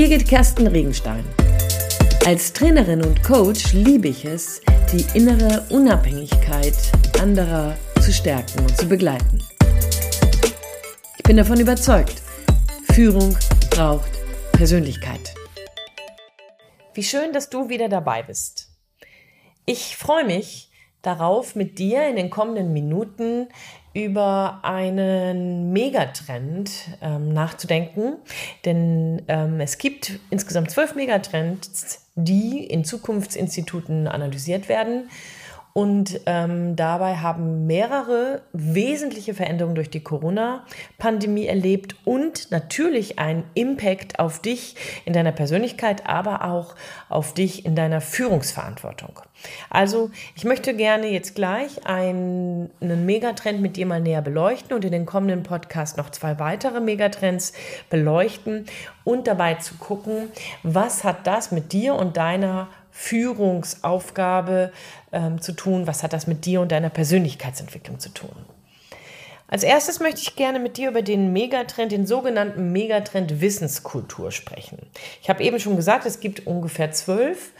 Birgit Kersten Regenstein. Als Trainerin und Coach liebe ich es, die innere Unabhängigkeit anderer zu stärken und zu begleiten. Ich bin davon überzeugt, Führung braucht Persönlichkeit. Wie schön, dass du wieder dabei bist. Ich freue mich darauf, mit dir in den kommenden Minuten über einen Megatrend ähm, nachzudenken. Denn ähm, es gibt insgesamt zwölf Megatrends, die in Zukunftsinstituten analysiert werden. Und ähm, dabei haben mehrere wesentliche Veränderungen durch die Corona-Pandemie erlebt und natürlich einen Impact auf dich in deiner Persönlichkeit, aber auch auf dich in deiner Führungsverantwortung. Also ich möchte gerne jetzt gleich einen, einen Megatrend mit dir mal näher beleuchten und in den kommenden Podcast noch zwei weitere Megatrends beleuchten und dabei zu gucken, was hat das mit dir und deiner Führungsaufgabe ähm, zu tun? Was hat das mit dir und deiner Persönlichkeitsentwicklung zu tun? Als erstes möchte ich gerne mit dir über den Megatrend, den sogenannten Megatrend Wissenskultur sprechen. Ich habe eben schon gesagt, es gibt ungefähr zwölf.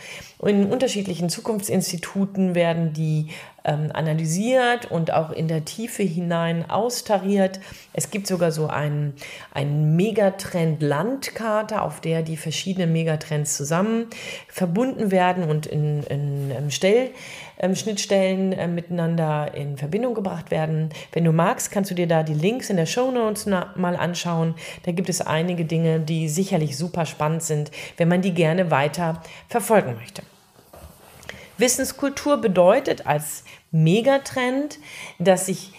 In unterschiedlichen Zukunftsinstituten werden die ähm, analysiert und auch in der Tiefe hinein austariert. Es gibt sogar so einen, einen Megatrend-Landkarte, auf der die verschiedenen Megatrends zusammen verbunden werden und in, in, in Stell ähm, Schnittstellen äh, miteinander in Verbindung gebracht werden. Wenn du magst, kannst du dir da die Links in der Show Notes mal anschauen. Da gibt es einige Dinge, die sicherlich super spannend sind, wenn man die gerne weiter verfolgen möchte. Wissenskultur bedeutet als Megatrend, dass sich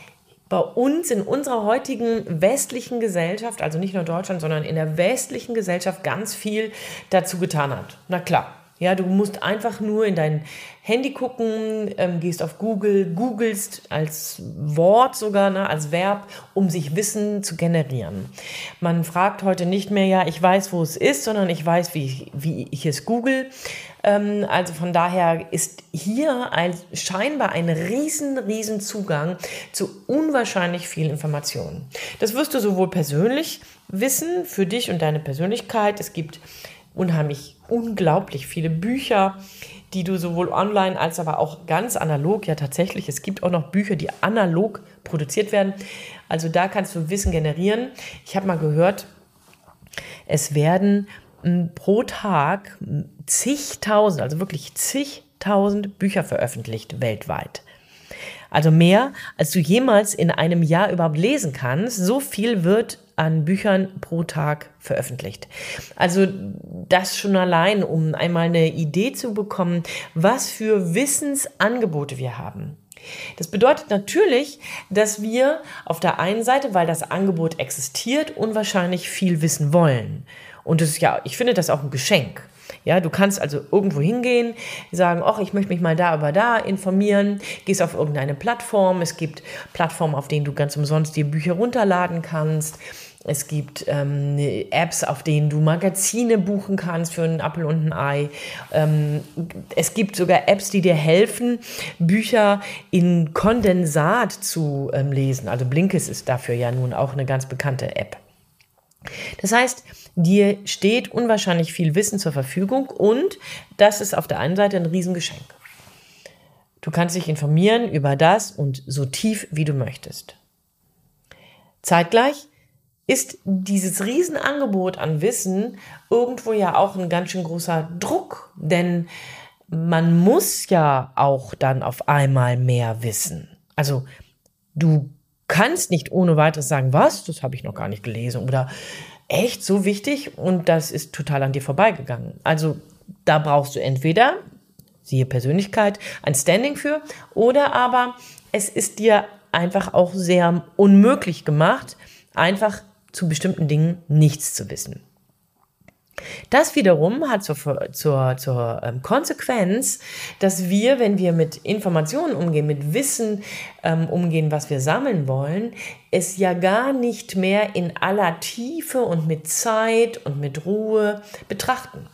bei uns in unserer heutigen westlichen Gesellschaft, also nicht nur Deutschland, sondern in der westlichen Gesellschaft ganz viel dazu getan hat. Na klar, ja, du musst einfach nur in dein Handy gucken, ähm, gehst auf Google, googelst als Wort sogar, ne, als Verb, um sich Wissen zu generieren. Man fragt heute nicht mehr, ja, ich weiß, wo es ist, sondern ich weiß, wie ich, wie ich es google. Ähm, also von daher ist hier ein, scheinbar ein riesen, riesen Zugang zu unwahrscheinlich viel Informationen. Das wirst du sowohl persönlich wissen, für dich und deine Persönlichkeit. Es gibt unheimlich, unglaublich viele Bücher, die du sowohl online als aber auch ganz analog, ja tatsächlich, es gibt auch noch Bücher, die analog produziert werden. Also da kannst du Wissen generieren. Ich habe mal gehört, es werden pro Tag zigtausend, also wirklich zigtausend Bücher veröffentlicht weltweit. Also mehr, als du jemals in einem Jahr überhaupt lesen kannst. So viel wird an Büchern pro Tag veröffentlicht. Also das schon allein, um einmal eine Idee zu bekommen, was für Wissensangebote wir haben. Das bedeutet natürlich, dass wir auf der einen Seite, weil das Angebot existiert, unwahrscheinlich viel wissen wollen. Und das ist ja, ich finde das auch ein Geschenk. Ja, du kannst also irgendwo hingehen, sagen, ach, ich möchte mich mal da über da informieren, gehst auf irgendeine Plattform. Es gibt Plattformen, auf denen du ganz umsonst die Bücher runterladen kannst. Es gibt ähm, Apps, auf denen du Magazine buchen kannst für einen Apfel und ein Ei. Ähm, es gibt sogar Apps, die dir helfen, Bücher in Kondensat zu ähm, lesen. Also Blinkist ist dafür ja nun auch eine ganz bekannte App. Das heißt, dir steht unwahrscheinlich viel Wissen zur Verfügung und das ist auf der einen Seite ein Riesengeschenk. Du kannst dich informieren über das und so tief wie du möchtest. Zeitgleich ist dieses Riesenangebot an Wissen irgendwo ja auch ein ganz schön großer Druck, denn man muss ja auch dann auf einmal mehr wissen. Also du kannst nicht ohne weiteres sagen, was, das habe ich noch gar nicht gelesen oder echt so wichtig und das ist total an dir vorbeigegangen. Also da brauchst du entweder, siehe Persönlichkeit, ein Standing für oder aber es ist dir einfach auch sehr unmöglich gemacht, einfach zu bestimmten Dingen nichts zu wissen. Das wiederum hat zur, zur, zur ähm, Konsequenz, dass wir, wenn wir mit Informationen umgehen, mit Wissen ähm, umgehen, was wir sammeln wollen, es ja gar nicht mehr in aller Tiefe und mit Zeit und mit Ruhe betrachten.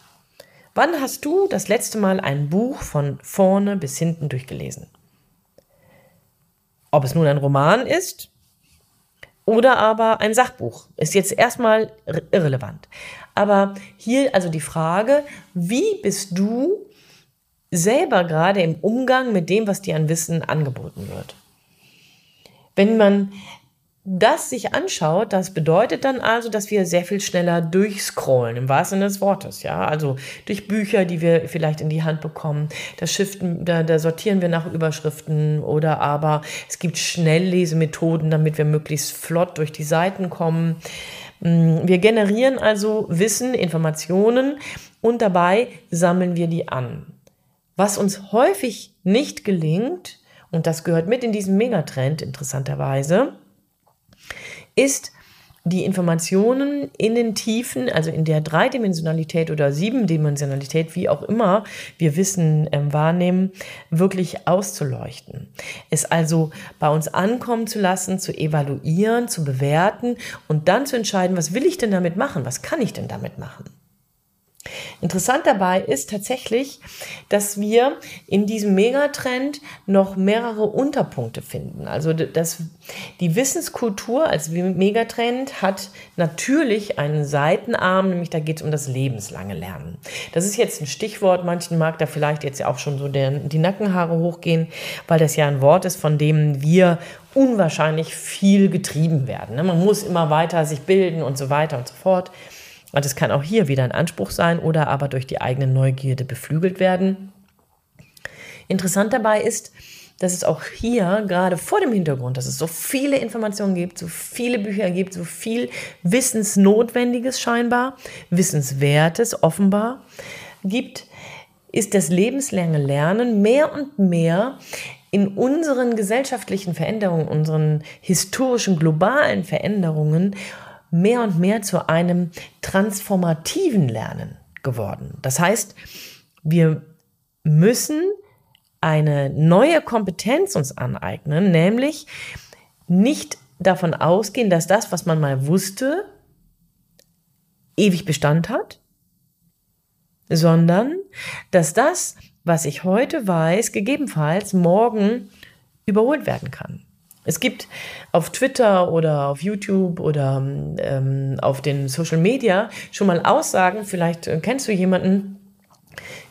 Wann hast du das letzte Mal ein Buch von vorne bis hinten durchgelesen? Ob es nun ein Roman ist oder aber ein Sachbuch, ist jetzt erstmal irrelevant. Aber hier also die Frage, wie bist du selber gerade im Umgang mit dem, was dir an Wissen angeboten wird? Wenn man das sich anschaut, das bedeutet dann also, dass wir sehr viel schneller durchscrollen, im wahrsten Sinne des Wortes, ja. Also durch Bücher, die wir vielleicht in die Hand bekommen. Da, shiften, da, da sortieren wir nach Überschriften oder aber es gibt Schnelllesemethoden, damit wir möglichst flott durch die Seiten kommen. Mm, wir generieren also Wissen, Informationen und dabei sammeln wir die an. Was uns häufig nicht gelingt, und das gehört mit in diesen Megatrend interessanterweise, ist die Informationen in den Tiefen, also in der Dreidimensionalität oder Siebendimensionalität, wie auch immer wir Wissen äh, wahrnehmen, wirklich auszuleuchten. Es also bei uns ankommen zu lassen, zu evaluieren, zu bewerten und dann zu entscheiden, was will ich denn damit machen, was kann ich denn damit machen. Interessant dabei ist tatsächlich, dass wir in diesem Megatrend noch mehrere Unterpunkte finden. Also das, die Wissenskultur als Megatrend hat natürlich einen Seitenarm, nämlich da geht es um das lebenslange Lernen. Das ist jetzt ein Stichwort, manchen mag da vielleicht jetzt auch schon so der, die Nackenhaare hochgehen, weil das ja ein Wort ist, von dem wir unwahrscheinlich viel getrieben werden. Ne? Man muss immer weiter sich bilden und so weiter und so fort. Und es kann auch hier wieder ein Anspruch sein oder aber durch die eigene Neugierde beflügelt werden. Interessant dabei ist, dass es auch hier gerade vor dem Hintergrund, dass es so viele Informationen gibt, so viele Bücher gibt, so viel Wissensnotwendiges scheinbar, Wissenswertes offenbar gibt, ist das lebenslange Lernen mehr und mehr in unseren gesellschaftlichen Veränderungen, unseren historischen globalen Veränderungen mehr und mehr zu einem transformativen Lernen geworden. Das heißt, wir müssen eine neue Kompetenz uns aneignen, nämlich nicht davon ausgehen, dass das, was man mal wusste, ewig Bestand hat, sondern dass das, was ich heute weiß, gegebenenfalls morgen überholt werden kann. Es gibt auf Twitter oder auf YouTube oder ähm, auf den Social Media schon mal Aussagen, vielleicht äh, kennst du jemanden,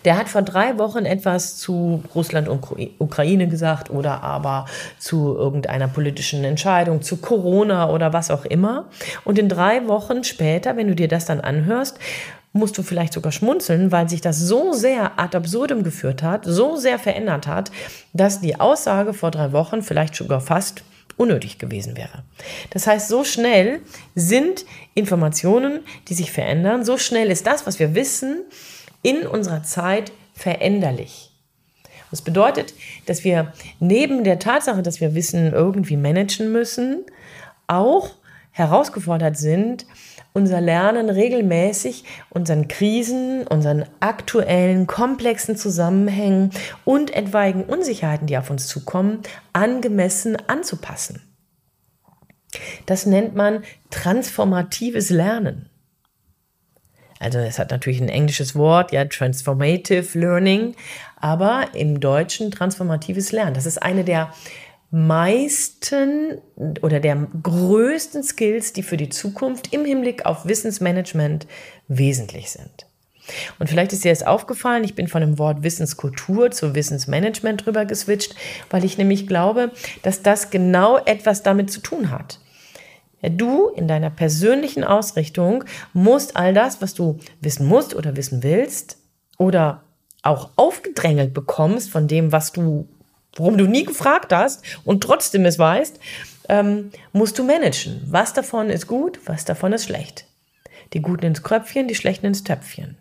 der hat vor drei Wochen etwas zu Russland und Ukraine gesagt oder aber zu irgendeiner politischen Entscheidung, zu Corona oder was auch immer. Und in drei Wochen später, wenn du dir das dann anhörst, musst du vielleicht sogar schmunzeln, weil sich das so sehr ad absurdum geführt hat, so sehr verändert hat, dass die Aussage vor drei Wochen vielleicht sogar fast unnötig gewesen wäre. Das heißt, so schnell sind Informationen, die sich verändern, so schnell ist das, was wir wissen, in unserer Zeit veränderlich. Das bedeutet, dass wir neben der Tatsache, dass wir Wissen irgendwie managen müssen, auch herausgefordert sind, unser Lernen regelmäßig unseren Krisen, unseren aktuellen, komplexen Zusammenhängen und etwaigen Unsicherheiten, die auf uns zukommen, angemessen anzupassen. Das nennt man transformatives Lernen. Also es hat natürlich ein englisches Wort, ja, transformative learning, aber im Deutschen transformatives Lernen. Das ist eine der meisten oder der größten Skills, die für die Zukunft im Hinblick auf Wissensmanagement wesentlich sind. Und vielleicht ist dir jetzt aufgefallen, ich bin von dem Wort Wissenskultur zu Wissensmanagement drüber geswitcht, weil ich nämlich glaube, dass das genau etwas damit zu tun hat. Du in deiner persönlichen Ausrichtung musst all das, was du wissen musst oder wissen willst oder auch aufgedrängelt bekommst von dem, was du worum du nie gefragt hast und trotzdem es weißt, ähm, musst du managen. Was davon ist gut, was davon ist schlecht. Die Guten ins Kröpfchen, die Schlechten ins Töpfchen.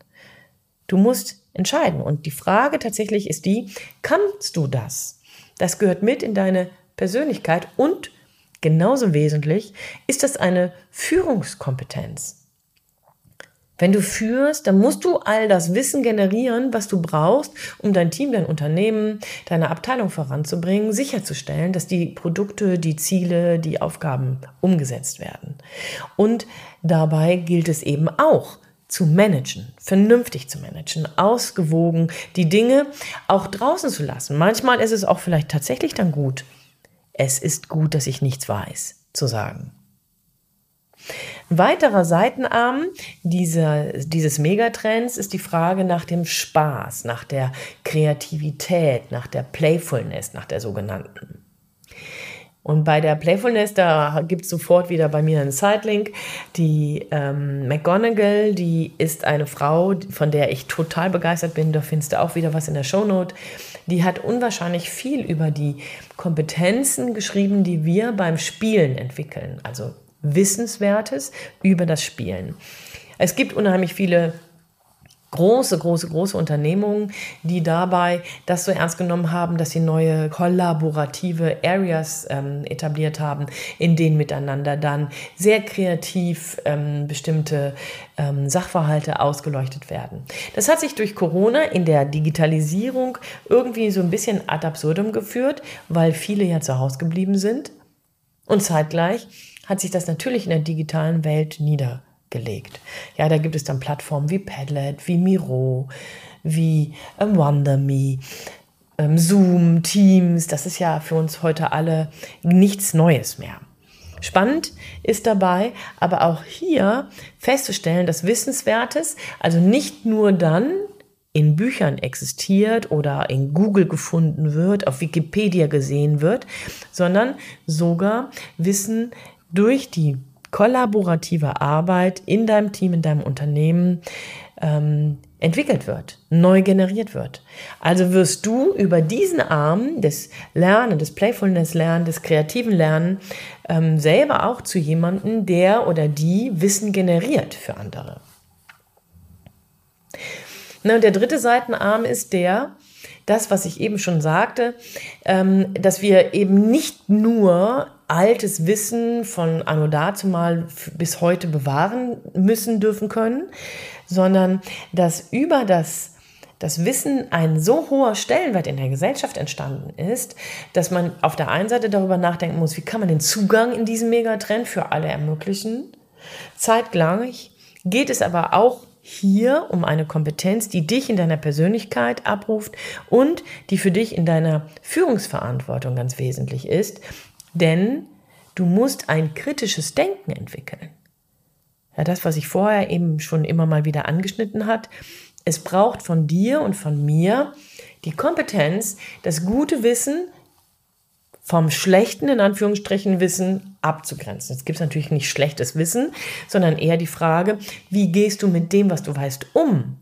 Du musst entscheiden. Und die Frage tatsächlich ist die, kannst du das? Das gehört mit in deine Persönlichkeit und genauso wesentlich ist das eine Führungskompetenz. Wenn du führst, dann musst du all das Wissen generieren, was du brauchst, um dein Team, dein Unternehmen, deine Abteilung voranzubringen, sicherzustellen, dass die Produkte, die Ziele, die Aufgaben umgesetzt werden. Und dabei gilt es eben auch, zu managen, vernünftig zu managen, ausgewogen, die Dinge auch draußen zu lassen. Manchmal ist es auch vielleicht tatsächlich dann gut. Es ist gut, dass ich nichts weiß, zu sagen. Ein weiterer Seitenarm dieser, dieses Megatrends ist die Frage nach dem Spaß, nach der Kreativität, nach der Playfulness, nach der sogenannten. Und bei der Playfulness, da gibt es sofort wieder bei mir einen Sidelink. Die ähm, McGonagall, die ist eine Frau, von der ich total begeistert bin. Da findest du auch wieder was in der Shownote. Die hat unwahrscheinlich viel über die Kompetenzen geschrieben, die wir beim Spielen entwickeln. Also Wissenswertes über das Spielen. Es gibt unheimlich viele große, große, große Unternehmungen, die dabei das so ernst genommen haben, dass sie neue kollaborative Areas ähm, etabliert haben, in denen miteinander dann sehr kreativ ähm, bestimmte ähm, Sachverhalte ausgeleuchtet werden. Das hat sich durch Corona in der Digitalisierung irgendwie so ein bisschen ad absurdum geführt, weil viele ja zu Hause geblieben sind und zeitgleich hat sich das natürlich in der digitalen Welt nieder gelegt. Ja, da gibt es dann Plattformen wie Padlet, wie Miro, wie ähm, WonderMe, ähm, Zoom, Teams. Das ist ja für uns heute alle nichts Neues mehr. Spannend ist dabei aber auch hier festzustellen, dass Wissenswertes also nicht nur dann in Büchern existiert oder in Google gefunden wird, auf Wikipedia gesehen wird, sondern sogar Wissen durch die kollaborative Arbeit in deinem Team, in deinem Unternehmen ähm, entwickelt wird, neu generiert wird. Also wirst du über diesen Arm des Lernen, des Playfulness Lernen, des kreativen Lernen ähm, selber auch zu jemandem, der oder die Wissen generiert für andere. Na, und der dritte Seitenarm ist der, das, was ich eben schon sagte, ähm, dass wir eben nicht nur altes Wissen von anno dazumal bis heute bewahren müssen dürfen können, sondern dass über das das Wissen ein so hoher Stellenwert in der Gesellschaft entstanden ist, dass man auf der einen Seite darüber nachdenken muss, wie kann man den Zugang in diesen Megatrend für alle ermöglichen. Zeitgleich geht es aber auch hier um eine Kompetenz, die dich in deiner Persönlichkeit abruft und die für dich in deiner Führungsverantwortung ganz wesentlich ist, denn du musst ein kritisches Denken entwickeln. Ja, das, was ich vorher eben schon immer mal wieder angeschnitten hat. Es braucht von dir und von mir die Kompetenz, das gute Wissen vom schlechten, in Anführungsstrichen, Wissen abzugrenzen. Jetzt gibt es natürlich nicht schlechtes Wissen, sondern eher die Frage, wie gehst du mit dem, was du weißt, um?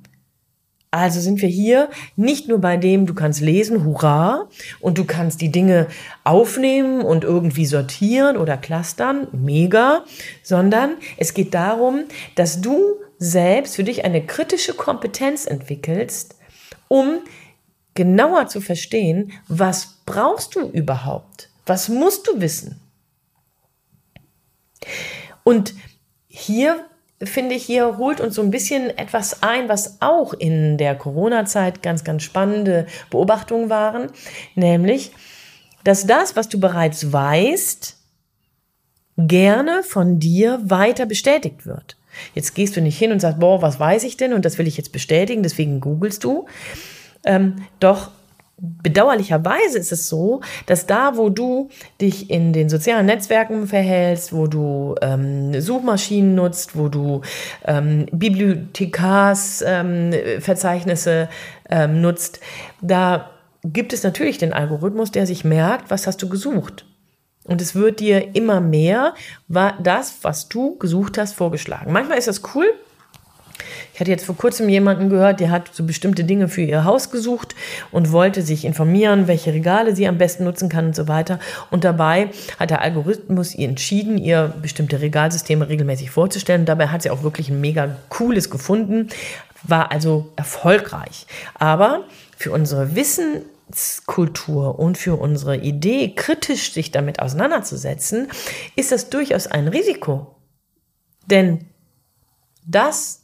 Also sind wir hier nicht nur bei dem, du kannst lesen, hurra, und du kannst die Dinge aufnehmen und irgendwie sortieren oder clustern, mega, sondern es geht darum, dass du selbst für dich eine kritische Kompetenz entwickelst, um genauer zu verstehen, was brauchst du überhaupt? Was musst du wissen? Und hier finde ich, hier holt uns so ein bisschen etwas ein, was auch in der Corona-Zeit ganz, ganz spannende Beobachtungen waren, nämlich, dass das, was du bereits weißt, gerne von dir weiter bestätigt wird. Jetzt gehst du nicht hin und sagst, boah, was weiß ich denn und das will ich jetzt bestätigen, deswegen googelst du. Ähm, doch bedauerlicherweise ist es so, dass da, wo du dich in den sozialen Netzwerken verhältst, wo du ähm, Suchmaschinen nutzt, wo du ähm, Bibliothekarsverzeichnisse ähm, ähm, nutzt, da gibt es natürlich den Algorithmus, der sich merkt, was hast du gesucht. Und es wird dir immer mehr das, was du gesucht hast, vorgeschlagen. Manchmal ist das cool, ich hatte jetzt vor kurzem jemanden gehört, der hat so bestimmte Dinge für ihr Haus gesucht und wollte sich informieren, welche Regale sie am besten nutzen kann und so weiter. Und dabei hat der Algorithmus ihr entschieden, ihr bestimmte Regalsysteme regelmäßig vorzustellen. Und dabei hat sie auch wirklich ein mega cooles gefunden, war also erfolgreich. Aber für unsere Wissenskultur und für unsere Idee, kritisch sich damit auseinanderzusetzen, ist das durchaus ein Risiko. Denn das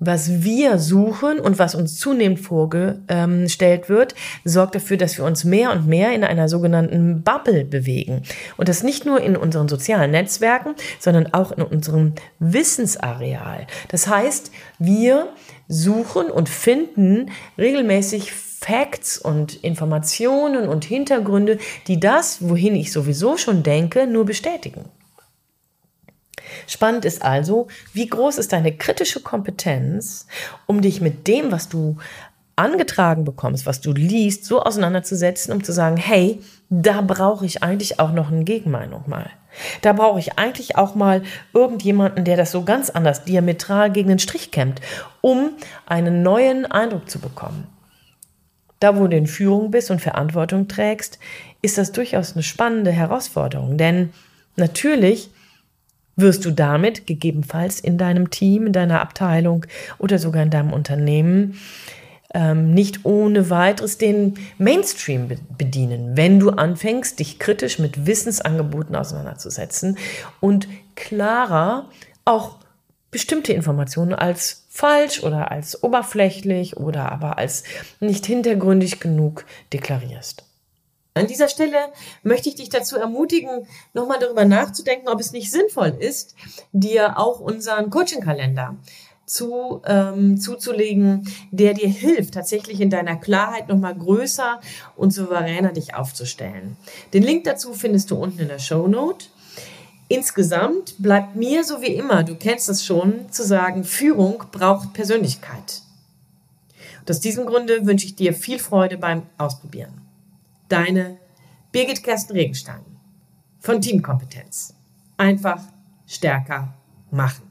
was wir suchen und was uns zunehmend vorgestellt wird, sorgt dafür, dass wir uns mehr und mehr in einer sogenannten Bubble bewegen. Und das nicht nur in unseren sozialen Netzwerken, sondern auch in unserem Wissensareal. Das heißt, wir suchen und finden regelmäßig Facts und Informationen und Hintergründe, die das, wohin ich sowieso schon denke, nur bestätigen. Spannend ist also, wie groß ist deine kritische Kompetenz, um dich mit dem, was du angetragen bekommst, was du liest, so auseinanderzusetzen, um zu sagen, hey, da brauche ich eigentlich auch noch eine Gegenmeinung mal. Da brauche ich eigentlich auch mal irgendjemanden, der das so ganz anders diametral gegen den Strich kämmt, um einen neuen Eindruck zu bekommen. Da, wo du in Führung bist und Verantwortung trägst, ist das durchaus eine spannende Herausforderung. Denn natürlich wirst du damit gegebenenfalls in deinem Team, in deiner Abteilung oder sogar in deinem Unternehmen ähm, nicht ohne weiteres den Mainstream bedienen, wenn du anfängst, dich kritisch mit Wissensangeboten auseinanderzusetzen und klarer auch bestimmte Informationen als falsch oder als oberflächlich oder aber als nicht hintergründig genug deklarierst. An dieser Stelle möchte ich dich dazu ermutigen, nochmal darüber nachzudenken, ob es nicht sinnvoll ist, dir auch unseren Coaching-Kalender zu, ähm, zuzulegen, der dir hilft, tatsächlich in deiner Klarheit nochmal größer und souveräner dich aufzustellen. Den Link dazu findest du unten in der Show Note. Insgesamt bleibt mir so wie immer, du kennst es schon, zu sagen, Führung braucht Persönlichkeit. Und aus diesem Grunde wünsche ich dir viel Freude beim Ausprobieren. Deine Birgit Kersten Regenstein von Teamkompetenz. Einfach stärker machen.